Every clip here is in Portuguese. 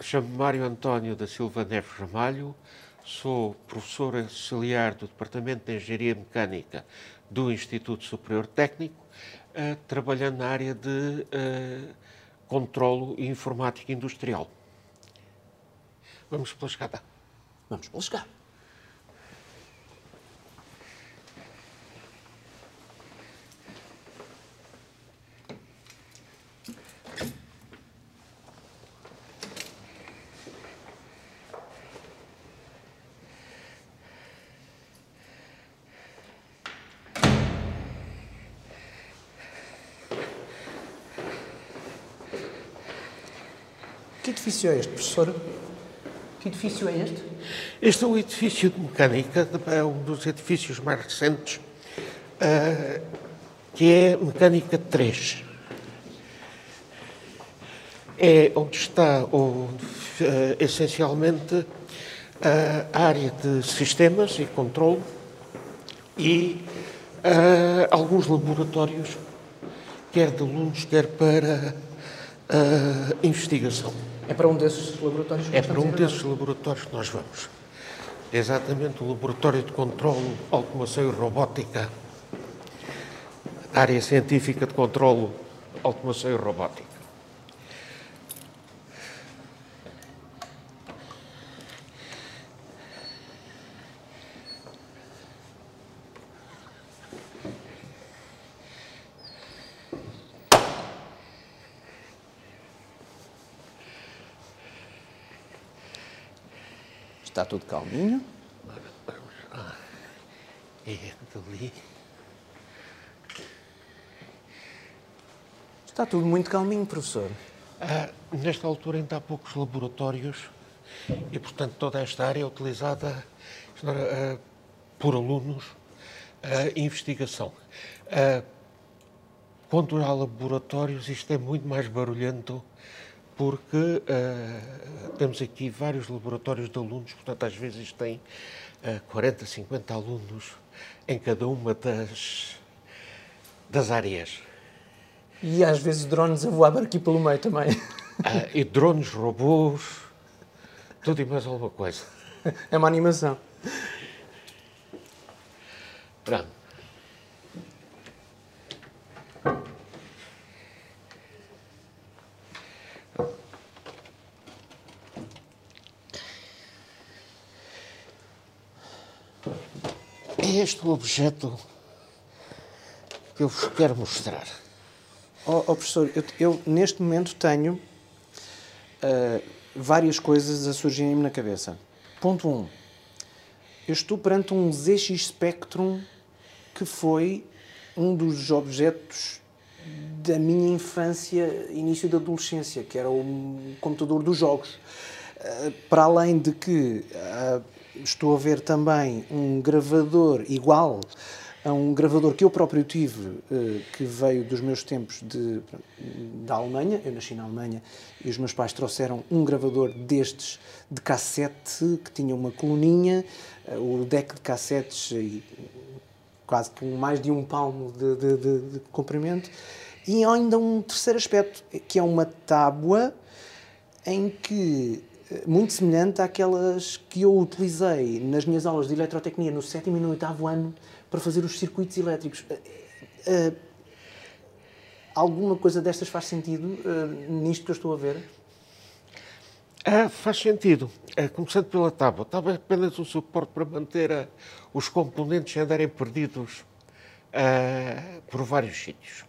Chamo-me Mário António da Silva Neves Ramalho, sou professor auxiliar do Departamento de Engenharia Mecânica do Instituto Superior Técnico, uh, trabalhando na área de uh, controlo e informática industrial. Vamos pela escada. Vamos pela escada. Edifício é este, professor? Que edifício é este? Este é um edifício de mecânica, é um dos edifícios mais recentes, uh, que é Mecânica 3. É onde está uh, essencialmente a área de sistemas e controle e uh, alguns laboratórios, quer de alunos, quer para investigação. É para um desses laboratórios que É para um desses laboratórios que nós vamos. É exatamente o Laboratório de Controlo, Automação e Robótica, área científica de controlo, automação e robótica. Está tudo calminho. É dali. Está tudo muito calminho, professor. Ah, nesta altura ainda há poucos laboratórios e, portanto, toda esta área é utilizada ah, por alunos investigação. Ah, quando há laboratórios, isto é muito mais barulhento porque uh, temos aqui vários laboratórios de alunos, portanto, às vezes tem uh, 40, 50 alunos em cada uma das, das áreas. E às vezes drones a voar aqui pelo meio também. Uh, e drones, robôs, tudo e mais alguma coisa. É uma animação. Pronto. É este o objeto que eu vos quero mostrar. Oh, oh professor, eu, eu, neste momento tenho uh, várias coisas a surgirem-me na cabeça. Ponto 1. Um, eu estou perante um ZX Spectrum que foi um dos objetos da minha infância, início da adolescência, que era o computador dos jogos. Uh, para além de que uh, estou a ver também um gravador igual a um gravador que eu próprio tive, eh, que veio dos meus tempos de, da Alemanha. Eu nasci na Alemanha e os meus pais trouxeram um gravador destes de cassete, que tinha uma coluninha, eh, o deck de cassetes e quase com mais de um palmo de, de, de, de comprimento. E ainda um terceiro aspecto, que é uma tábua em que muito semelhante àquelas que eu utilizei nas minhas aulas de eletrotecnia no sétimo e no oitavo ano para fazer os circuitos elétricos. Uh, alguma coisa destas faz sentido uh, nisto que eu estou a ver? Ah, faz sentido. começando pela tábua. A tábua é apenas um suporte para manter os componentes andarem perdidos por vários sítios.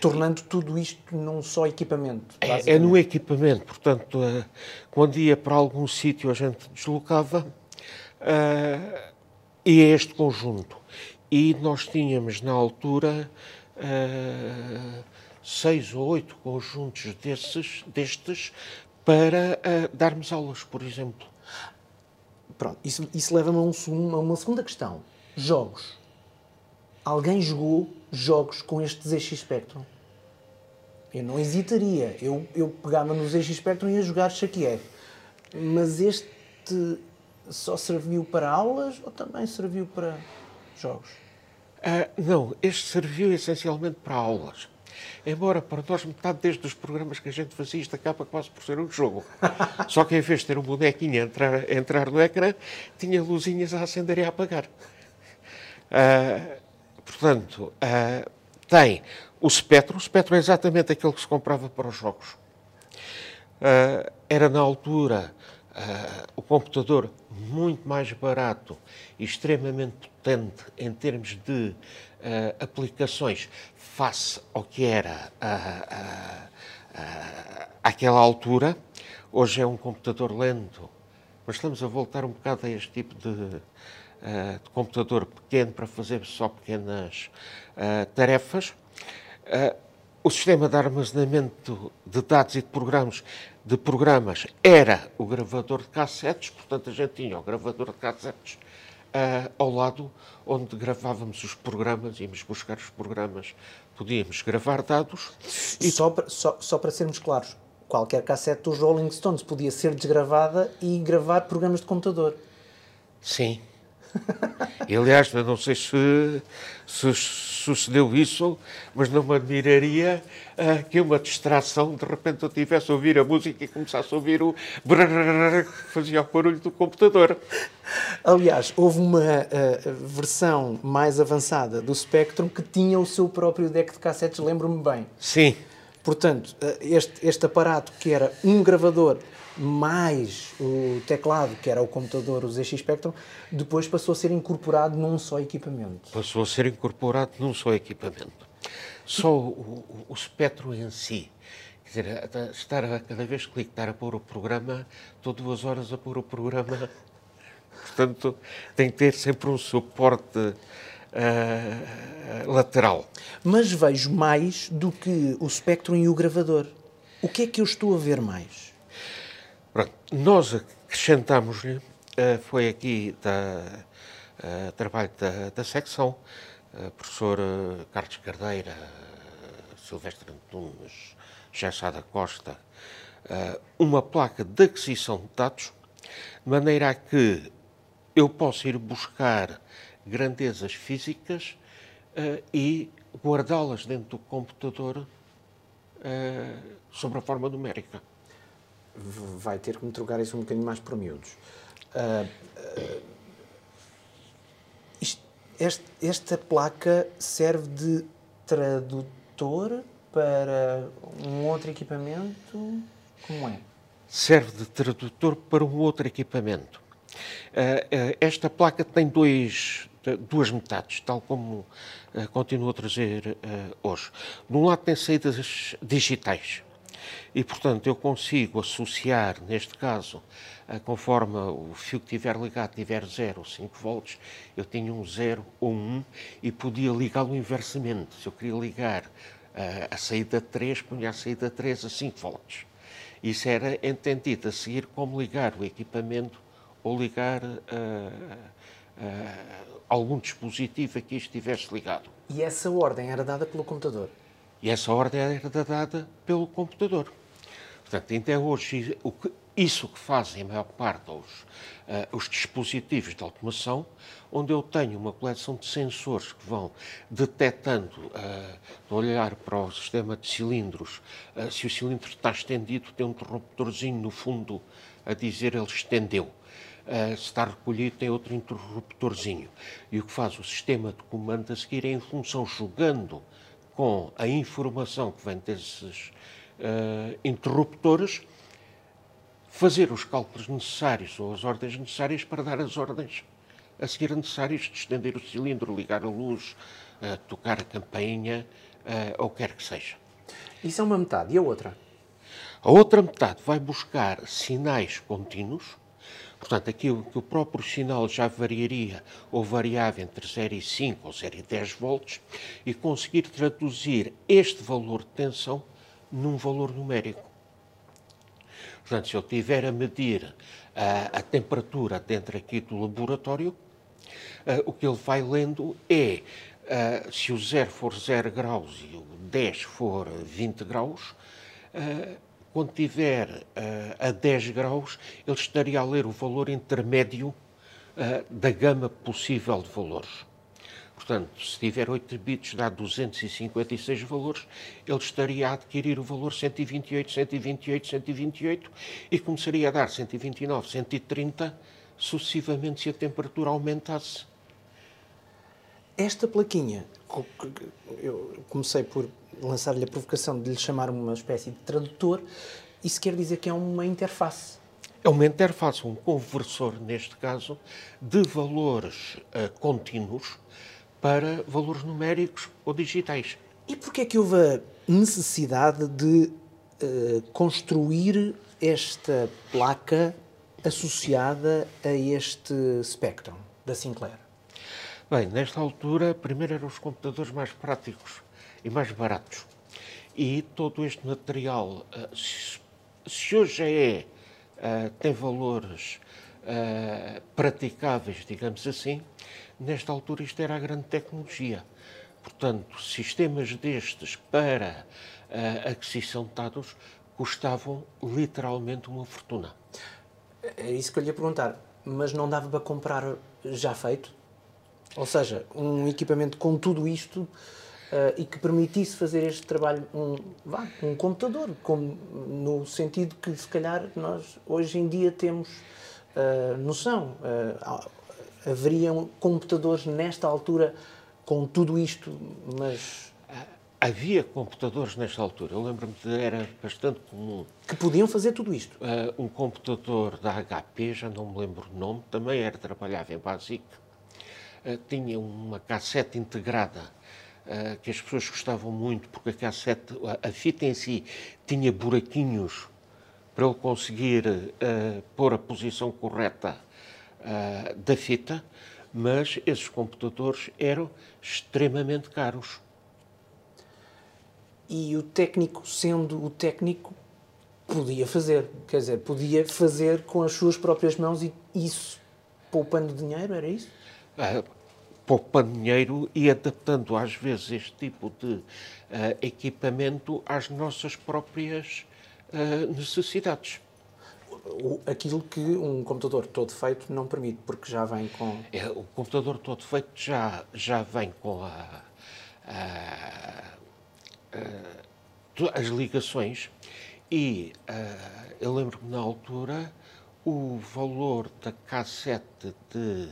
Tornando tudo isto num só equipamento. É, é no equipamento, portanto, uh, quando ia para algum sítio a gente deslocava uh, e é este conjunto. E nós tínhamos na altura uh, seis ou oito conjuntos desses, destes para darmos aulas, por exemplo. Pronto, isso, isso leva-me a, um, a uma segunda questão. Jogos. Alguém jogou jogos com este ZX Spectrum? Eu não hesitaria. Eu, eu pegava no ZX Spectrum e ia jogar Shakir. Mas este só serviu para aulas ou também serviu para jogos? Uh, não, este serviu essencialmente para aulas. Embora para nós metade desde os programas que a gente fazia isto acaba quase por ser um jogo. Só que em vez de ter um bonequinho a entrar, a entrar no ecrã, tinha luzinhas a acender e a apagar. Uh, portanto, uh, tem o espectro. O espectro é exatamente aquele que se comprava para os jogos. Uh, era na altura o computador muito mais barato e extremamente potente em termos de aplicações face ao que era aquela altura. Hoje é um computador lento, mas estamos a voltar um bocado a este tipo de, uh, de computador pequeno para fazer só pequenas uh, tarefas. Uh, o sistema de armazenamento de dados e de programas, de programas era o gravador de cassetes, portanto a gente tinha o gravador de cassetes ao lado onde gravávamos os programas, íamos buscar os programas, podíamos gravar dados. E... Só, para, só, só para sermos claros, qualquer cassete dos Rolling Stones podia ser desgravada e gravar programas de computador. Sim. E, aliás, eu não sei se, se, sucedeu isso, mas não me admiraria uh, que uma distração, de repente eu tivesse a ouvir a música e começasse a ouvir o brrr, que fazia o barulho do computador. Aliás, houve uma uh, versão mais avançada do Spectrum que tinha o seu próprio deck de cassetes, lembro-me bem. Sim. Portanto, ah, este, este aparato que era um gravador mais o teclado, que era o computador, o ZX Spectrum, depois passou a ser incorporado num só equipamento. Passou a ser incorporado num só equipamento. Só o, o, o Spectrum em si. Quer dizer, estar a, cada vez que clicar a pôr o programa, estou duas horas a pôr o programa. Portanto, tem que ter sempre um suporte uh, lateral. Mas vejo mais do que o Spectrum e o gravador. O que é que eu estou a ver mais? Pronto, nós acrescentámos-lhe, uh, foi aqui da uh, trabalho da, da secção, professor Carlos Cardeira, Silvestre Antunes, Gessada Costa, uma placa de aquisição de dados, de maneira a que eu possa ir buscar grandezas físicas e guardá-las dentro do computador sobre a forma numérica vai ter que me trocar isso um bocadinho mais por miúdos. Uh, uh, isto, este, esta placa serve de tradutor para um outro equipamento? Como é? Serve de tradutor para um outro equipamento. Uh, esta placa tem dois, duas metades, tal como continuo a trazer hoje. De um lado tem saídas digitais, e, portanto, eu consigo associar, neste caso, conforme o fio que tiver ligado tiver 0 ou 5 volts, eu tinha um 0 ou 1 e podia ligá-lo inversamente. Se eu queria ligar a saída 3, punha a saída 3 a 5 volts. Isso era entendido a seguir como ligar o equipamento ou ligar uh, uh, algum dispositivo a que estivesse ligado. E essa ordem era dada pelo computador? E essa ordem era dada pelo computador. Portanto, até hoje, o que, isso que fazem a maior parte dos uh, os dispositivos de automação, onde eu tenho uma coleção de sensores que vão detectando, uh, de olhar para o sistema de cilindros, uh, se o cilindro está estendido, tem um interruptorzinho no fundo a dizer ele estendeu. Uh, se está recolhido, tem outro interruptorzinho. E o que faz o sistema de comando a seguir é, em função, jogando com a informação que vem desses uh, interruptores, fazer os cálculos necessários ou as ordens necessárias para dar as ordens a seguir necessárias de estender o cilindro, ligar a luz, uh, tocar a campainha, uh, ou quer que seja. Isso é uma metade. E a outra? A outra metade vai buscar sinais contínuos Portanto, aquilo que o próprio sinal já variaria ou variava entre 0 e 5 ou 0 e 10 volts e conseguir traduzir este valor de tensão num valor numérico. Portanto, se eu tiver a medir a, a temperatura dentro aqui do laboratório, uh, o que ele vai lendo é uh, se o 0 for 0 graus e o 10 for 20 graus, uh, quando estiver uh, a 10 graus, ele estaria a ler o valor intermédio uh, da gama possível de valores. Portanto, se tiver 8 bits, dá 256 valores, ele estaria a adquirir o valor 128, 128, 128 e começaria a dar 129, 130, sucessivamente se a temperatura aumentasse. Esta plaquinha, eu comecei por lançar-lhe a provocação de lhe chamar uma espécie de tradutor, isso quer dizer que é uma interface. É uma interface, um conversor, neste caso, de valores uh, contínuos para valores numéricos ou digitais. E porquê é que houve a necessidade de uh, construir esta placa associada a este Spectrum da Sinclair? Bem, nesta altura, primeiro eram os computadores mais práticos e mais baratos. E todo este material, uh, se hoje é, uh, tem valores uh, praticáveis, digamos assim, nesta altura isto era a grande tecnologia. Portanto, sistemas destes para uh, aquisição de dados custavam literalmente uma fortuna. É isso que eu lhe ia perguntar. Mas não dava para comprar já feito? Ou seja, um equipamento com tudo isto uh, e que permitisse fazer este trabalho, um, vá, um computador, como, no sentido que se calhar nós hoje em dia temos uh, noção. Uh, haveriam computadores nesta altura com tudo isto, mas. Havia computadores nesta altura, eu lembro-me de era bastante comum. Que podiam fazer tudo isto? Uh, um computador da HP, já não me lembro o nome, também era, trabalhava em BASIC, tinha uma cassete integrada uh, que as pessoas gostavam muito, porque a cassete, a, fita em si, tinha buraquinhos para ele conseguir uh, pôr a posição correta da fita, mas esses computadores eram extremamente caros. E o técnico, sendo o técnico, podia fazer, quer dizer, podia fazer com as suas próprias mãos e isso poupando dinheiro, era isso? Uh, poupando dinheiro e adaptando às vezes este tipo de uh, equipamento às nossas próprias uh, necessidades. O, aquilo que um computador todo feito não permite, porque já vem com. É, o computador todo feito já, já vem com a, a, a, as ligações e eu lembro-me na altura o valor da cassete de,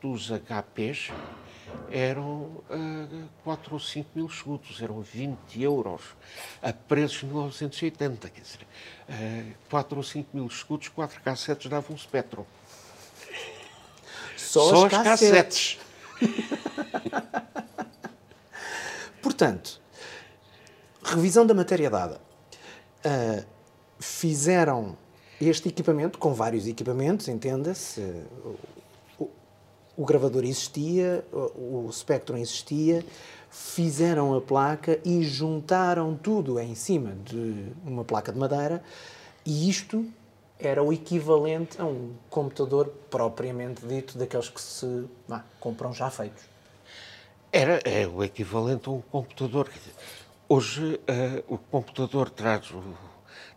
dos HPs eram uh, 4 ou 5 mil escudos, eram 20 euros, a preços de 1980. Quer dizer, uh, 4 ou 5 mil escudos, 4 cassetes davam um Spectrum. Só, Só as cassetes. cassetes. Portanto, revisão da matéria dada. Uh, fizeram este equipamento, com vários equipamentos, entenda-se, o gravador existia, o Spectrum existia, fizeram a placa e juntaram tudo em cima de uma placa de madeira e isto era o equivalente a um computador propriamente dito, daqueles que se ah, compram já feitos. Era é o equivalente a um computador. Hoje uh, o computador traz o,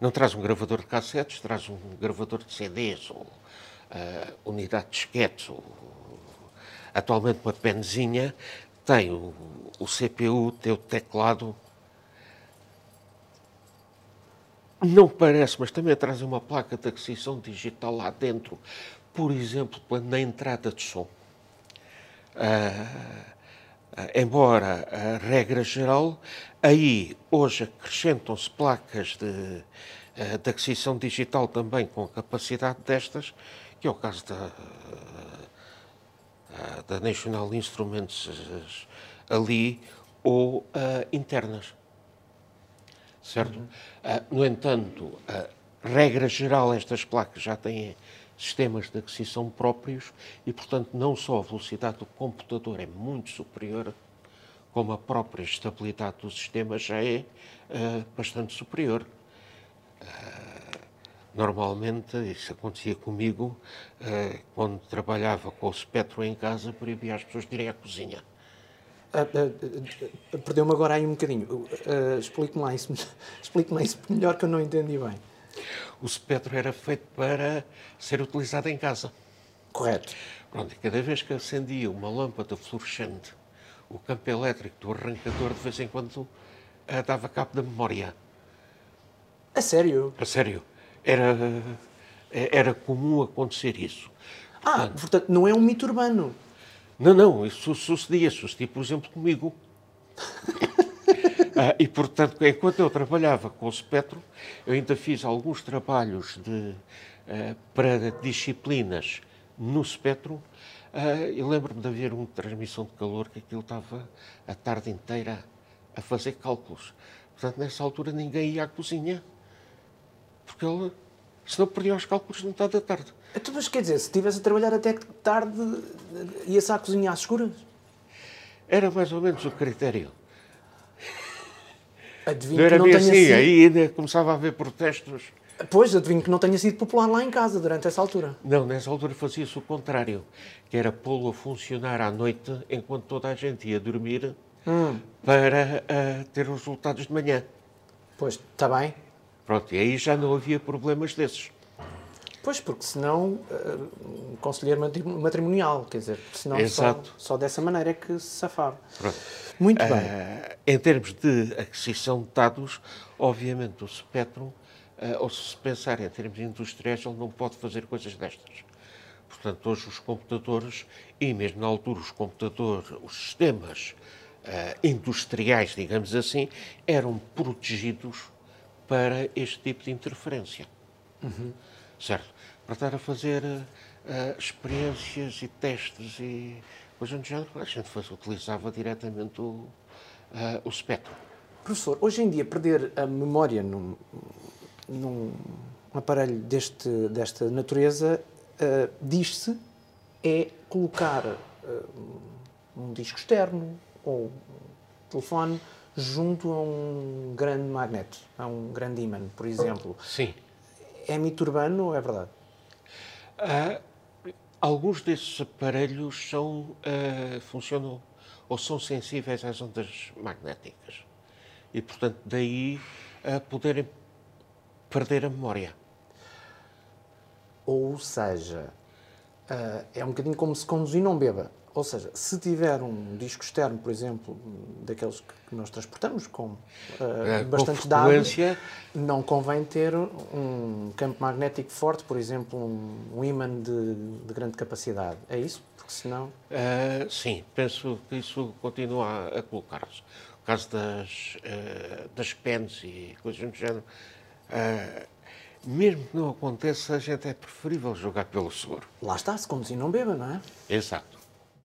não traz um gravador de cassetes, traz um gravador de CDs ou uh, unidade de disquetes ou Atualmente uma penzinha tem o, o CPU, tem o teclado. Não parece, mas também traz uma placa de aquisição digital lá dentro, por exemplo, na entrada de som. Uh, embora a regra geral, aí hoje acrescentam-se placas de, uh, de aquisição digital também com capacidade destas, que é o caso da da National Instruments uh, ali ou uh, internas. Certo? Uhum. no entanto, regra geral, estas placas já têm sistemas de aquisição próprios e, portanto, não só a velocidade do computador é muito superior, como a própria estabilidade do sistema já é bastante superior. Normalmente, isso acontecia comigo uh, quando trabalhava com o Spectrum em casa, proibia as pessoas de irem à cozinha. Uh, uh, Perdeu-me agora aí um bocadinho. Explique-me lá, isso, explique lá isso melhor que eu não entendi bem. O Spectrum era feito para ser utilizado em casa. Correto. Pronto, e cada vez que acendia uma lâmpada fluorescente, o campo elétrico do arrancador de vez em quando eh, dava cabo da memória. A sério? A sério. Era, era comum acontecer isso. Ah, portanto, não é um mito urbano. Não, não, isso sucedia. Sucedia, por exemplo, comigo. Ah, e, portanto, enquanto eu trabalhava com o Spectro, eu ainda fiz alguns trabalhos de, ah, para disciplinas no Spectro. Ah, e lembro-me de haver uma transmissão de calor que aquilo estava a tarde inteira a fazer cálculos. Portanto, nessa altura ninguém ia à cozinha, porque ele, senão perdia os cálculos de metade da tarde. Então, mas quer dizer, se estivesse a trabalhar até tarde, ia-se à cozinha às escuras? Era mais ou menos o critério. Adivinho Não era que não tenha assim, sido... aí ainda começava a haver protestos. Pois, adivinho que não tenha sido popular lá em casa durante essa altura. Não, nessa altura fazia-se o contrário, que era pô-lo a funcionar à noite enquanto toda a gente ia dormir para ah, ter os resultados de manhã. Pois, está bem. Pronto, e aí já não havia problemas desses. Pois, porque senão, uh, um conselheiro matri- matrimonial, quer dizer, senão só, Exato. só dessa maneira é que se safava. Pronto. Muito bem. Ah, em termos de aquisição de dados, obviamente o Spectrum, ah, ou se pensar em termos industriais, ele não pode fazer coisas destas. Portanto, hoje os computadores, e mesmo na altura os computadores, os sistemas ah, industriais, digamos assim, eram protegidos para este tipo de interferência. Certo? Para estar a fazer ah, experiências e testes e coisas do género, a gente faz, utilizava diretamente o, ah, o espectro. Professor, hoje em dia perder a memória num, num aparelho deste, desta natureza, uh, diz-se, é colocar uh, um disco externo ou um telefone junto a um grande magneto, a um grande ímã, por exemplo. Sim. É mito urbano ou é verdade? Ah, alguns desses aparelhos são, ah, funcionam ou são sensíveis às ondas magnéticas. E, portanto, daí a poderem perder a memória. Ou seja, uh, é um bocadinho como se conduzir não beba. Ou seja, se tiver um disco externo, por exemplo, daqueles que nós transportamos com uh, com bastante dados, frequência. não convém ter um campo magnético forte, por exemplo, um, um ímã de, de grande capacidade. É isso? Porque senão. Ah, sim, penso que isso continua a, colocar-se. O caso das, ah, das pens e coisas do género, ah, mesmo que não aconteça, a gente é preferível jogar pelo seguro. Lá está, se conduzir não beba, não é? Exato.